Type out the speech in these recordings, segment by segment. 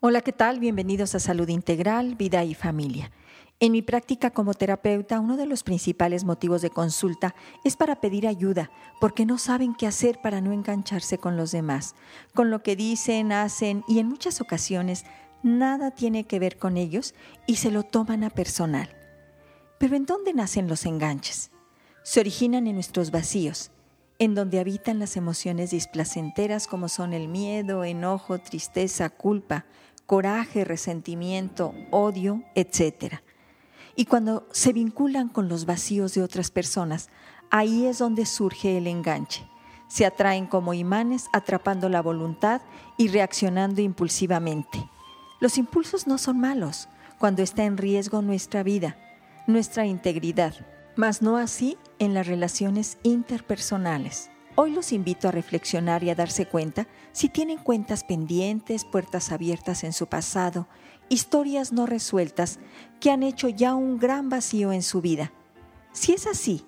Hola, ¿qué tal? Bienvenidos a Salud Integral, Vida y Familia. En mi práctica como terapeuta, uno de los principales motivos de consulta es para pedir ayuda, porque no saben qué hacer para no engancharse con los demás, con lo que dicen, hacen y en muchas ocasiones nada tiene que ver con ellos y se lo toman a personal. Pero ¿en dónde nacen los enganches? Se originan en nuestros vacíos, en donde habitan las emociones displacenteras como son el miedo, enojo, tristeza, culpa, coraje, resentimiento, odio, etc. Y cuando se vinculan con los vacíos de otras personas, ahí es donde surge el enganche. Se atraen como imanes atrapando la voluntad y reaccionando impulsivamente. Los impulsos no son malos cuando está en riesgo nuestra vida, nuestra integridad, mas no así en las relaciones interpersonales. Hoy los invito a reflexionar y a darse cuenta si tienen cuentas pendientes, puertas abiertas en su pasado, historias no resueltas que han hecho ya un gran vacío en su vida. Si es así,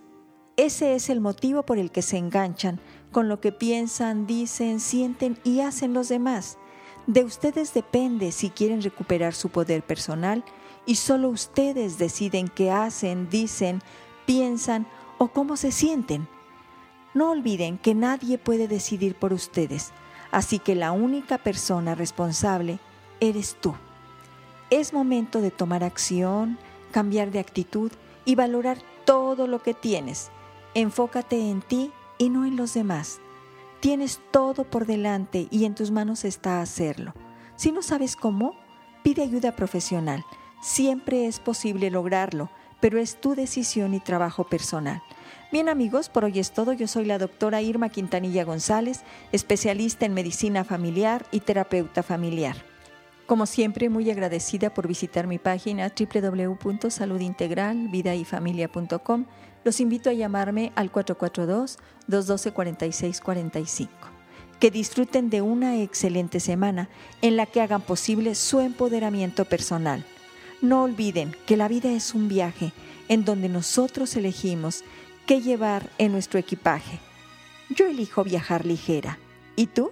ese es el motivo por el que se enganchan con lo que piensan, dicen, sienten y hacen los demás. De ustedes depende si quieren recuperar su poder personal y solo ustedes deciden qué hacen, dicen, piensan o cómo se sienten. No olviden que nadie puede decidir por ustedes, así que la única persona responsable eres tú. Es momento de tomar acción, cambiar de actitud y valorar todo lo que tienes. Enfócate en ti y no en los demás. Tienes todo por delante y en tus manos está hacerlo. Si no sabes cómo, pide ayuda profesional. Siempre es posible lograrlo, pero es tu decisión y trabajo personal. Bien amigos, por hoy es todo. Yo soy la doctora Irma Quintanilla González, especialista en medicina familiar y terapeuta familiar. Como siempre, muy agradecida por visitar mi página www.saludintegralvidayfamilia.com. Los invito a llamarme al 442-212-4645. Que disfruten de una excelente semana en la que hagan posible su empoderamiento personal. No olviden que la vida es un viaje en donde nosotros elegimos qué llevar en nuestro equipaje. Yo elijo viajar ligera. ¿Y tú?